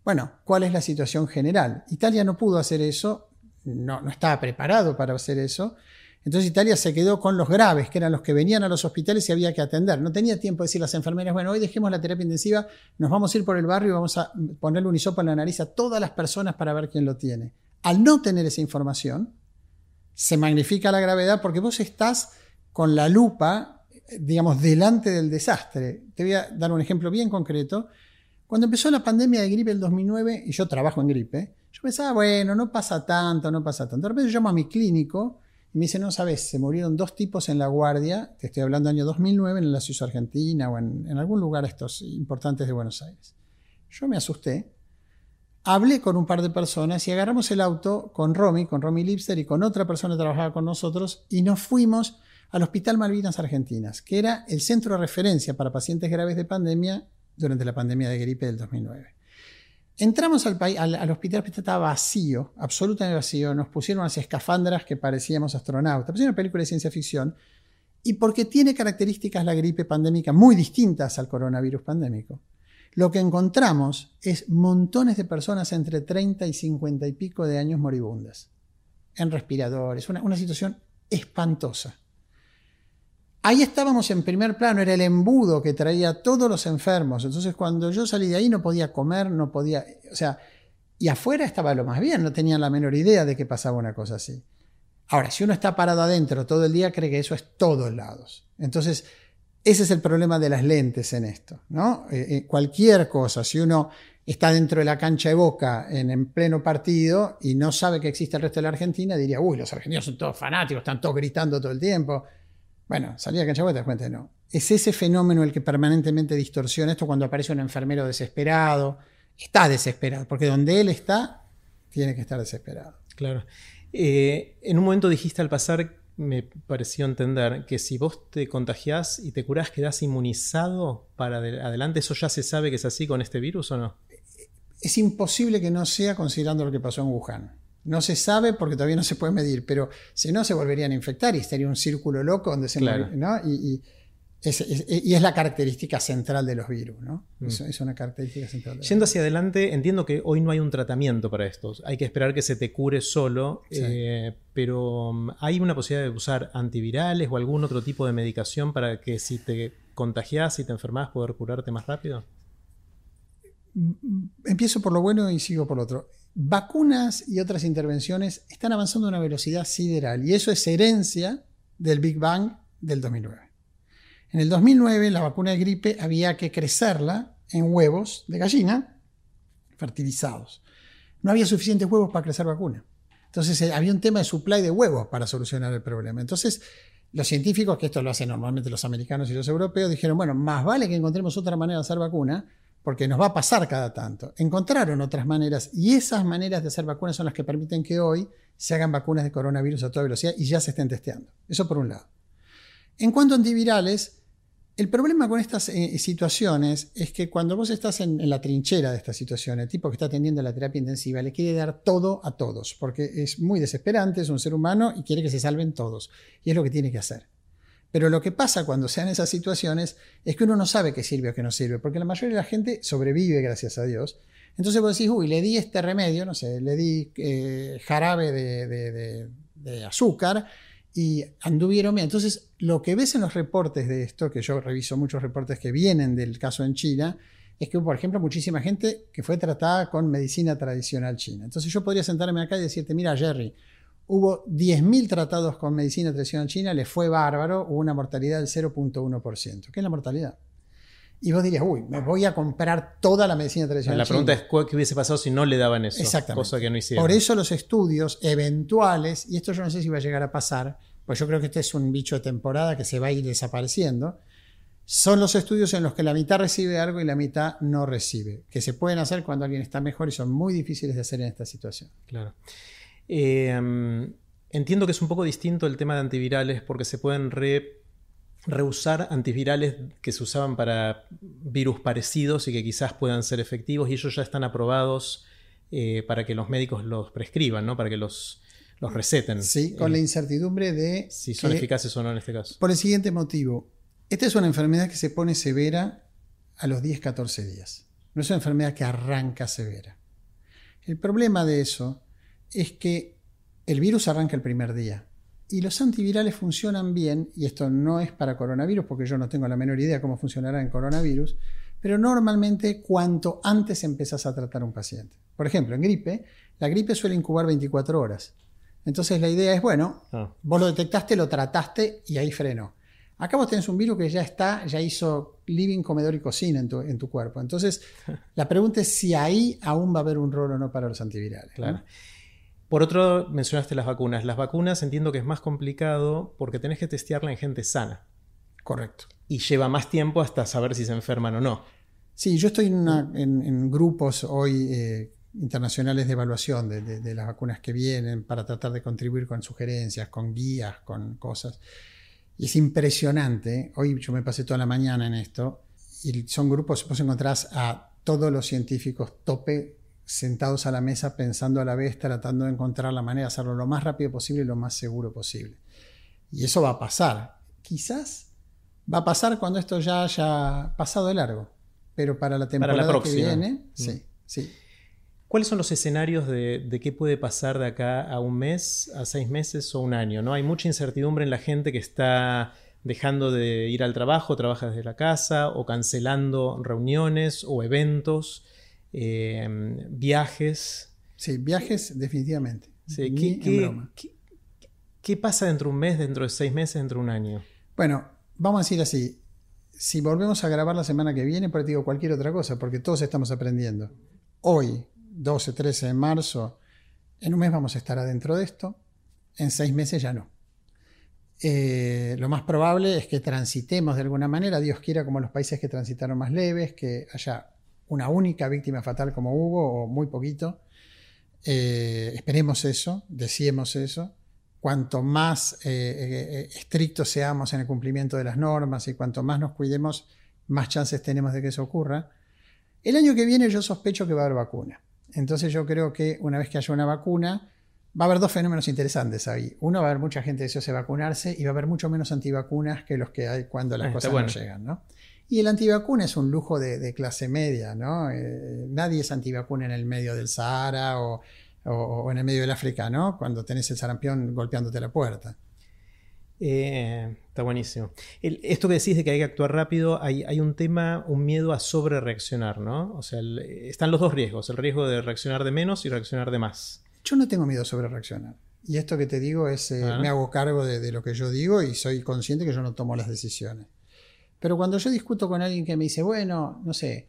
bueno, ¿cuál es la situación general? Italia no pudo hacer eso, no, no estaba preparado para hacer eso. Entonces Italia se quedó con los graves, que eran los que venían a los hospitales y había que atender. No tenía tiempo de decir las enfermeras, bueno, hoy dejemos la terapia intensiva, nos vamos a ir por el barrio y vamos a ponerle un hisopo en la nariz a todas las personas para ver quién lo tiene. Al no tener esa información, se magnifica la gravedad porque vos estás con la lupa, digamos, delante del desastre. Te voy a dar un ejemplo bien concreto. Cuando empezó la pandemia de gripe el 2009, y yo trabajo en gripe, yo pensaba, bueno, no pasa tanto, no pasa tanto. De repente yo llamo a mi clínico y me dice, no sabes, se murieron dos tipos en la guardia, te estoy hablando año 2009, en la Ciudad Argentina o en, en algún lugar estos importantes de Buenos Aires. Yo me asusté, hablé con un par de personas y agarramos el auto con Romy, con Romy Lipster y con otra persona que trabajaba con nosotros y nos fuimos al Hospital Malvinas Argentinas, que era el centro de referencia para pacientes graves de pandemia durante la pandemia de gripe del 2009. Entramos al, al, al hospital, el estaba vacío, absolutamente vacío. Nos pusieron unas escafandras que parecíamos astronautas. Pusieron una película de ciencia ficción. Y porque tiene características la gripe pandémica muy distintas al coronavirus pandémico, lo que encontramos es montones de personas entre 30 y 50 y pico de años moribundas, en respiradores, una situación espantosa. Ahí estábamos en primer plano, era el embudo que traía a todos los enfermos. Entonces cuando yo salí de ahí no podía comer, no podía, o sea, y afuera estaba lo más bien, no tenían la menor idea de que pasaba una cosa así. Ahora, si uno está parado adentro todo el día, cree que eso es todos lados. Entonces, ese es el problema de las lentes en esto, ¿no? Eh, eh, cualquier cosa, si uno está dentro de la cancha de Boca en, en, pleno partido y no sabe que existe el resto de la Argentina, diría, uy, los argentinos son todos fanáticos, están todos gritando todo el tiempo. Bueno, salía de cancha y te das cuenta, no. Es ese fenómeno el que permanentemente distorsiona esto cuando aparece un enfermero desesperado. Está desesperado, porque donde él está, tiene que estar desesperado. Claro. Eh, en un momento dijiste al pasar, me pareció entender, que si vos te contagiás y te curás, quedás inmunizado para adelante. ¿Eso ya se sabe que es así con este virus o no? Es imposible que no sea considerando lo que pasó en Wuhan. No se sabe porque todavía no se puede medir, pero si no se volverían a infectar y estaría un círculo loco donde se claro. ¿no? Y, y, es, es, y, es, la característica central de los virus, ¿no? Mm. Es, es, una característica central. De Yendo hacia adelante, entiendo que hoy no hay un tratamiento para estos. Hay que esperar que se te cure solo, sí. eh, pero mm, ¿hay una posibilidad de usar antivirales o algún otro tipo de medicación para que si te contagias y te enfermas poder curarte más rápido? Empiezo por lo bueno y sigo por lo otro vacunas y otras intervenciones están avanzando a una velocidad sideral y eso es herencia del Big Bang del 2009. En el 2009 la vacuna de gripe había que crecerla en huevos de gallina fertilizados. No había suficientes huevos para crecer vacuna. Entonces había un tema de supply de huevos para solucionar el problema. Entonces los científicos, que esto lo hacen normalmente los americanos y los europeos, dijeron, bueno, más vale que encontremos otra manera de hacer vacuna, porque nos va a pasar cada tanto. Encontraron otras maneras y esas maneras de hacer vacunas son las que permiten que hoy se hagan vacunas de coronavirus a toda velocidad y ya se estén testeando. Eso por un lado. En cuanto a antivirales, el problema con estas eh, situaciones es que cuando vos estás en, la trinchera de esta situación, el tipo que está atendiendo la terapia intensiva le quiere dar todo a todos, porque es muy desesperante, es un ser humano y quiere que se salven todos. Y es lo que tiene que hacer. Pero lo que pasa cuando sean esas situaciones es que uno no sabe qué sirve o qué no sirve, porque la mayoría de la gente sobrevive, gracias a Dios. Entonces vos decís, uy, le di este remedio, no sé, le di eh, jarabe de, azúcar y anduvieron bien. Entonces, lo que ves en los reportes de esto, que yo reviso muchos reportes que vienen del caso en China, es que, por ejemplo, muchísima gente que fue tratada con medicina tradicional china. Entonces yo podría sentarme acá y decirte, mira, Jerry, Hubo 10.000 tratados con medicina tradicional china, le fue bárbaro, hubo una mortalidad del 0.1%. ¿Qué es la mortalidad? Y vos dirías, uy, me voy a comprar toda la medicina tradicional. La pregunta es qué hubiese pasado si no le daban eso. Exactamente. Cosa que no hicieron. Por eso los estudios eventuales, y esto yo no sé si va a llegar a pasar, pues yo creo que este es un bicho de temporada que se va a ir desapareciendo, son los estudios en los que la mitad recibe algo y la mitad no recibe, que se pueden hacer cuando alguien está mejor y son muy difíciles de hacer en esta situación. Claro. Em, entiendo que es un poco distinto el tema de antivirales porque se pueden reusar antivirales que se usaban para virus parecidos y que quizás puedan ser efectivos y ellos ya están aprobados eh, para que los médicos los prescriban, ¿no? para que los, los receten. Sí, con la eh, incertidumbre de... Si son eficaces o no en este caso. Por el siguiente motivo. Esta es una enfermedad que se pone severa a los 10-14 días. No es una enfermedad que arranca severa. El problema de eso es que el virus arranca el primer día. Y los antivirales funcionan bien, y esto no es para coronavirus, porque yo no tengo la menor idea cómo funcionará en coronavirus, pero normalmente cuanto antes empezás a tratar a un paciente. Por ejemplo, en gripe, la gripe suele incubar 24 horas. Entonces la idea es, bueno, ah. vos lo detectaste, lo trataste y ahí frenó. Acá vos tenés un virus que ya está, ya hizo living, comedor y cocina en tu, en tu cuerpo. Entonces, <laughs> la pregunta es si ahí aún va a haber un rol o no para los antivirales. Claro. Por otro, mencionaste las vacunas. Las vacunas entiendo que es más complicado porque tenés que testearla en gente sana. Correcto. Y lleva más tiempo hasta saber si se enferman o no. Sí, yo estoy en, grupos hoy eh, internacionales de evaluación de, las vacunas que vienen para tratar de contribuir con sugerencias, con guías, con cosas. Y es impresionante. Hoy yo me pasé toda la mañana en esto. Y son grupos, vos encontrás a todos los científicos tope sentados a la mesa pensando a la vez, tratando de encontrar la manera de hacerlo lo más rápido posible y lo más seguro posible. Y eso va a pasar. Quizás va a pasar cuando esto ya haya pasado de largo, pero para la temporada que viene, mm. sí, sí. ¿Cuáles son los escenarios de, qué puede pasar de acá a un mes, a seis meses o un año? ¿no? Hay mucha incertidumbre en la gente que está dejando de ir al trabajo, trabaja desde la casa o cancelando reuniones o eventos. Em, viajes. Sí, viajes definitivamente. ¿qué, pasa dentro de un mes, dentro de seis meses, dentro de un año? Bueno, vamos a decir así. Si volvemos a grabar la semana que viene, pues digo cualquier otra cosa, porque todos estamos aprendiendo. Hoy, 12, 13 de marzo, en un mes vamos a estar adentro de esto, en seis meses ya no. Eh, lo más probable es que transitemos de alguna manera, Dios quiera, como los países que transitaron más leves, que haya una única víctima fatal como hubo, o muy poquito. Eh, esperemos eso, deseemos eso. Cuanto más eh, eh, estrictos seamos en el cumplimiento de las normas y cuanto más nos cuidemos, más chances tenemos de que eso ocurra. El año que viene yo sospecho que va a haber vacuna. Entonces yo creo que una vez que haya una vacuna, va a haber dos fenómenos interesantes ahí. Uno, va a haber mucha gente deseosa de vacunarse y va a haber mucho menos antivacunas que los que hay cuando las cosas no llegan. ¿no? Y el antivacuna es un lujo de, clase media, ¿no? Eh, nadie es antivacuna en el medio del Sahara o, en el medio del África, ¿no? Cuando tenés el sarampión golpeándote la puerta. Eh, está buenísimo. esto que decís de que hay que actuar rápido, hay, un tema, un miedo a sobre reaccionar, ¿no? O sea, están los dos riesgos, el riesgo de reaccionar de menos y reaccionar de más. Yo no tengo miedo a sobre reaccionar. Y esto que te digo es, eh, ah. me hago cargo de, lo que yo digo y soy consciente que yo no tomo las decisiones. Pero cuando yo discuto con alguien que me dice, bueno, no sé,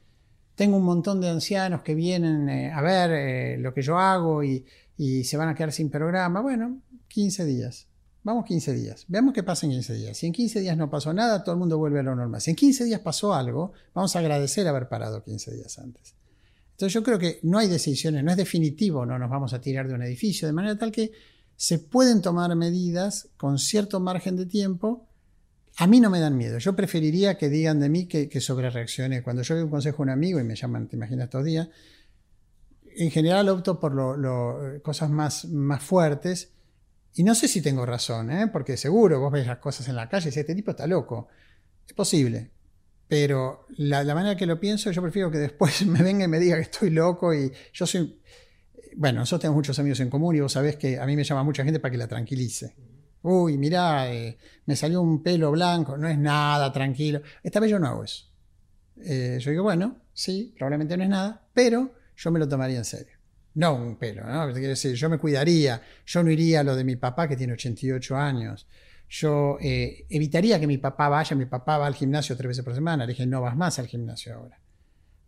tengo un montón de ancianos que vienen eh, a ver eh, lo que yo hago y, se van a quedar sin programa, bueno, 15 días. Vamos 15 días. Veamos qué pasa en 15 días. Si en 15 días no pasó nada, todo el mundo vuelve a lo normal. Si en 15 días pasó algo, vamos a agradecer haber parado 15 días antes. Entonces yo creo que no hay decisiones, no es definitivo, no nos vamos a tirar de un edificio, de manera tal que se pueden tomar medidas con cierto margen de tiempo. A mí no me dan miedo. Yo preferiría que digan de mí que, que sobre reaccione. Cuando yo doy un consejo a un amigo y me llaman, te imaginas, estos días, en general opto por lo, cosas más, más fuertes. Y no sé si tengo razón, ¿eh? porque seguro vos ves las cosas en la calle y dices, este tipo está loco. Es posible. Pero la, la, manera que lo pienso, yo prefiero que después <laughs> me venga y me diga que estoy loco y yo soy... Bueno, nosotros tenemos muchos amigos en común y vos sabés que a mí me llama mucha gente para que la tranquilice. Uy, mirá, eh, me salió un pelo blanco, no es nada, tranquilo. Esta vez yo no hago eso. Eh, yo digo, bueno, sí, probablemente no es nada, pero yo me lo tomaría en serio. No un pelo, ¿no? Quiero decir, yo me cuidaría, yo no iría a lo de mi papá que tiene 88 años. Yo eh, evitaría que mi papá vaya, mi papá va al gimnasio tres veces por semana. Le dije, no vas más al gimnasio ahora.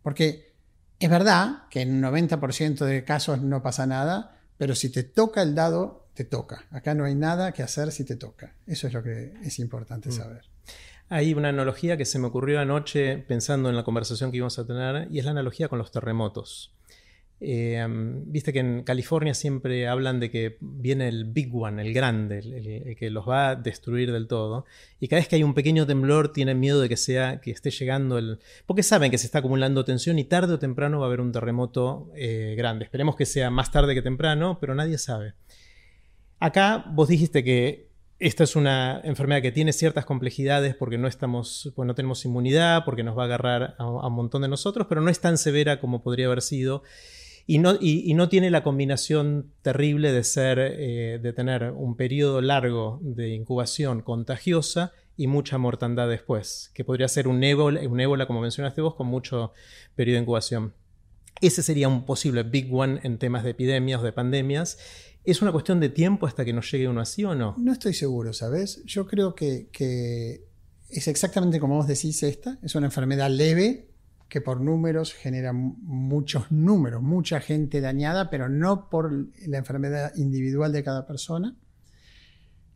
Porque es verdad que en 90% de casos no pasa nada, pero si te toca el dado, te toca. Acá no hay nada que hacer si te toca. Eso es lo que es importante mm. saber. Hay una analogía que se me ocurrió anoche pensando en la conversación que íbamos a tener y es la analogía con los terremotos. Eh, viste que en California siempre hablan de que viene el big one, el grande, el, que los va a destruir del todo. Y cada vez que hay un pequeño temblor tienen miedo de que sea que esté llegando el. porque saben que se está acumulando tensión y tarde o temprano va a haber un terremoto eh, grande. Esperemos que sea más tarde que temprano, pero nadie sabe. Acá vos dijiste que esta es una enfermedad que tiene ciertas complejidades porque no estamos, pues no tenemos inmunidad, porque nos va a agarrar a, un montón de nosotros, pero no es tan severa como podría haber sido. Y no, y, no, tiene la combinación terrible de ser, eh, de tener un periodo largo de incubación contagiosa y mucha mortandad después, que podría ser un ébola, un ébola, como mencionaste vos, con mucho periodo de incubación. Ese sería un posible big one en temas de epidemias o de pandemias. ¿Es una cuestión de tiempo hasta que nos llegue uno así o no? No estoy seguro, ¿sabes? Yo creo que, es exactamente como vos decís esta. Es una enfermedad leve, que por números genera muchos números, mucha gente dañada, pero no por la enfermedad individual de cada persona,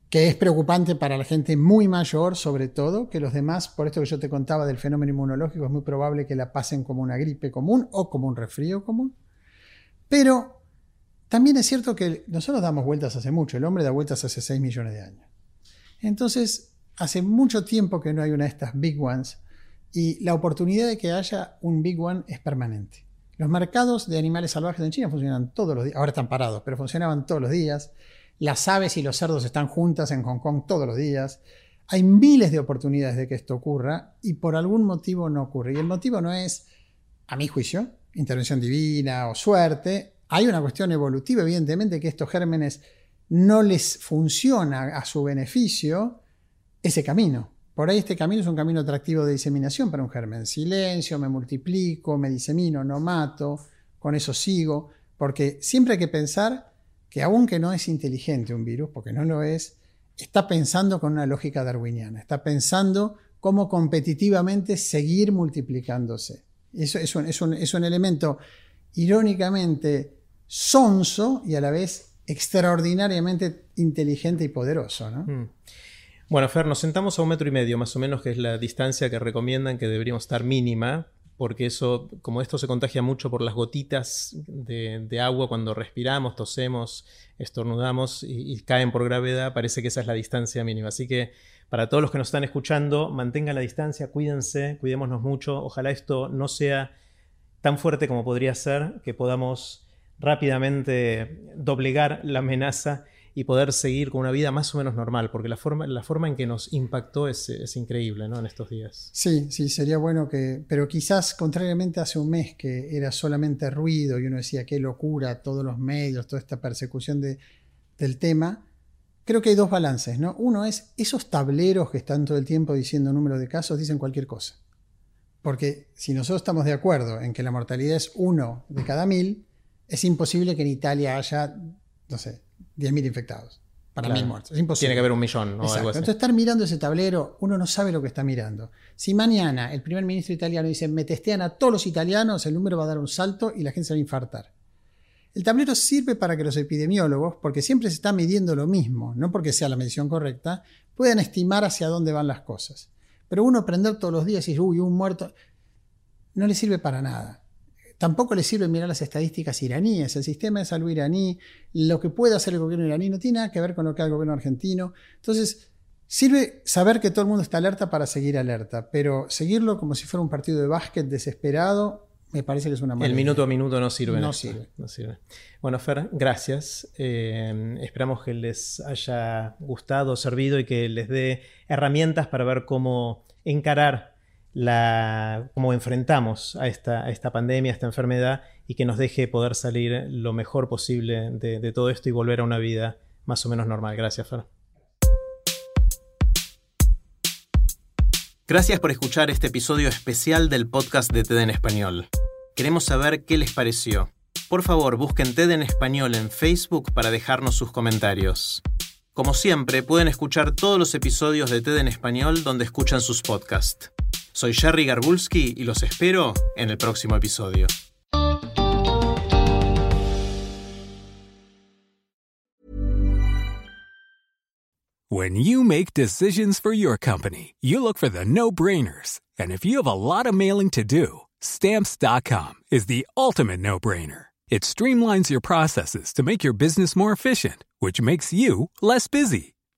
que es preocupante para la gente muy mayor, sobre todo, que los demás, por esto que yo te contaba del fenómeno inmunológico, es muy probable que la pasen como una gripe común o como un resfrío común. Pero también es cierto que nosotros damos vueltas hace mucho, el hombre da vueltas hace 6 millones de años. Entonces, hace mucho tiempo que no hay una de estas big ones y la oportunidad de que haya un Big One es permanente. Los mercados de animales salvajes en China funcionan todos los días, ahora están parados, pero funcionaban todos los días. Las aves y los cerdos están juntas en Hong Kong todos los días. Hay miles de oportunidades de que esto ocurra y por algún motivo no ocurre. Y el motivo no es, a mi juicio, intervención divina o suerte. Hay una cuestión evolutiva, evidentemente, que estos gérmenes no les funciona a su beneficio ese camino. Por ahí este camino es un camino atractivo de diseminación para un germen. Silencio, me multiplico, me disemino, no mato, con eso sigo. Porque siempre hay que pensar que aunque no es inteligente un virus, porque no lo es, está pensando con una lógica darwiniana. Está pensando cómo competitivamente seguir multiplicándose. Eso es un, es un, elemento irónicamente sonso y a la vez extraordinariamente inteligente y poderoso. ¿no? Mm. Bueno, Fer, nos sentamos a un metro y medio, más o menos, que es la distancia que recomiendan que deberíamos estar mínima, porque eso, como esto se contagia mucho por las gotitas de, agua cuando respiramos, tosemos, estornudamos y, y, caen por gravedad, parece que esa es la distancia mínima. Así que para todos los que nos están escuchando, mantengan la distancia, cuídense, cuidémonos mucho. Ojalá esto no sea tan fuerte como podría ser, que podamos rápidamente doblegar la amenaza y poder seguir con una vida más o menos normal, porque la forma, la forma en que nos impactó es, es increíble ¿no? en estos días. Sí, sí, sería bueno que, pero quizás contrariamente hace un mes que era solamente ruido y uno decía qué locura, todos los medios, toda esta persecución de, del tema, creo que hay dos balances. ¿no? Uno es esos tableros que están todo el tiempo diciendo número de casos, dicen cualquier cosa. Porque si nosotros estamos de acuerdo en que la mortalidad es uno de cada mil, es imposible que en Italia haya, no sé, 10.000 infectados. Para mil muertos. Es imposible. Tiene que haber un millón o algo así. Entonces, estar mirando ese tablero, uno no sabe lo que está mirando. Si mañana el primer ministro italiano dice, me testean a todos los italianos, el número va a dar un salto y la gente se va a infartar. El tablero sirve para que los epidemiólogos, porque siempre se está midiendo lo mismo, no porque sea la medición correcta, puedan estimar hacia dónde van las cosas. Pero uno aprender todos los días y decir, uy, un muerto, no le sirve para nada. Tampoco le sirve mirar las estadísticas iraníes, el sistema de salud iraní, lo que puede hacer el gobierno iraní no tiene nada que ver con lo que hace el gobierno argentino. Entonces, sirve saber que todo el mundo está alerta para seguir alerta, pero seguirlo como si fuera un partido de básquet desesperado, me parece que es una mala El idea. minuto a minuto no sirve. No sirve. no sirve. Bueno, Fer, gracias. Eh, esperamos que les haya gustado, servido y que les dé herramientas para ver cómo encarar cómo enfrentamos a esta, a esta pandemia, a esta enfermedad y que nos deje poder salir lo mejor posible de, de todo esto y volver a una vida más o menos normal. Gracias, Fer. Gracias por escuchar este episodio especial del podcast de TED en Español. Queremos saber qué les pareció. Por favor, busquen TED en Español en Facebook para dejarnos sus comentarios. Como siempre, pueden escuchar todos los episodios de TED en Español donde escuchan sus podcasts. Soy Jerry Garbulski y los espero en el próximo episodio. When you make decisions for your company, you look for the no brainers. And if you have a lot of mailing to do, stamps.com is the ultimate no brainer. It streamlines your processes to make your business more efficient, which makes you less busy.